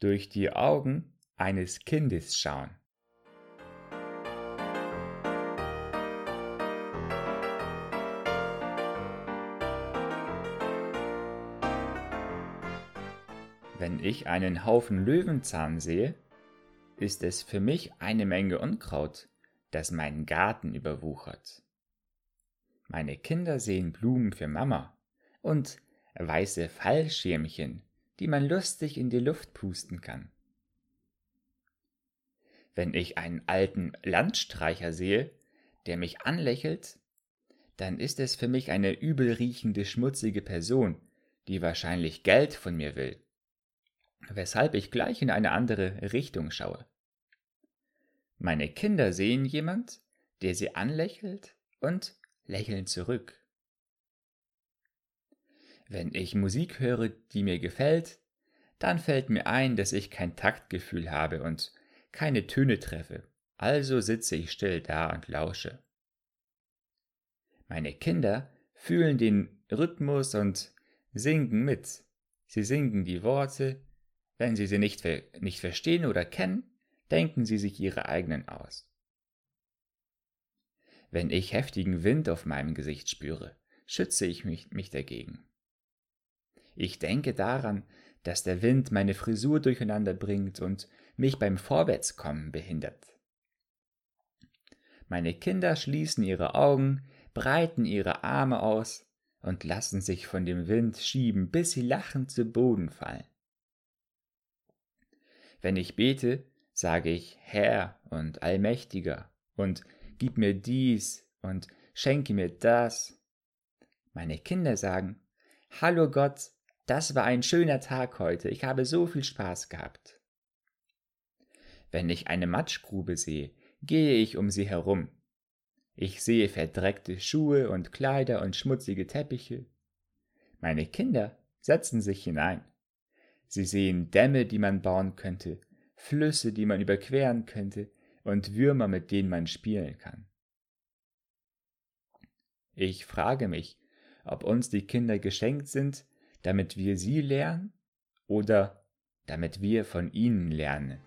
durch die Augen eines Kindes schauen. Wenn ich einen Haufen Löwenzahn sehe, ist es für mich eine Menge Unkraut, das meinen Garten überwuchert. Meine Kinder sehen Blumen für Mama und weiße Fallschirmchen, die man lustig in die Luft pusten kann. Wenn ich einen alten Landstreicher sehe, der mich anlächelt, dann ist es für mich eine übelriechende, schmutzige Person, die wahrscheinlich Geld von mir will weshalb ich gleich in eine andere Richtung schaue. Meine Kinder sehen jemand, der sie anlächelt und lächeln zurück. Wenn ich Musik höre, die mir gefällt, dann fällt mir ein, dass ich kein Taktgefühl habe und keine Töne treffe, also sitze ich still da und lausche. Meine Kinder fühlen den Rhythmus und singen mit. Sie singen die Worte, wenn Sie sie nicht, nicht verstehen oder kennen, denken Sie sich Ihre eigenen aus. Wenn ich heftigen Wind auf meinem Gesicht spüre, schütze ich mich, mich dagegen. Ich denke daran, dass der Wind meine Frisur durcheinander bringt und mich beim Vorwärtskommen behindert. Meine Kinder schließen ihre Augen, breiten ihre Arme aus und lassen sich von dem Wind schieben, bis sie lachend zu Boden fallen. Wenn ich bete, sage ich Herr und Allmächtiger und gib mir dies und schenke mir das. Meine Kinder sagen, Hallo Gott, das war ein schöner Tag heute, ich habe so viel Spaß gehabt. Wenn ich eine Matschgrube sehe, gehe ich um sie herum. Ich sehe verdreckte Schuhe und Kleider und schmutzige Teppiche. Meine Kinder setzen sich hinein. Sie sehen Dämme, die man bauen könnte, Flüsse, die man überqueren könnte, und Würmer, mit denen man spielen kann. Ich frage mich, ob uns die Kinder geschenkt sind, damit wir sie lernen oder damit wir von ihnen lernen.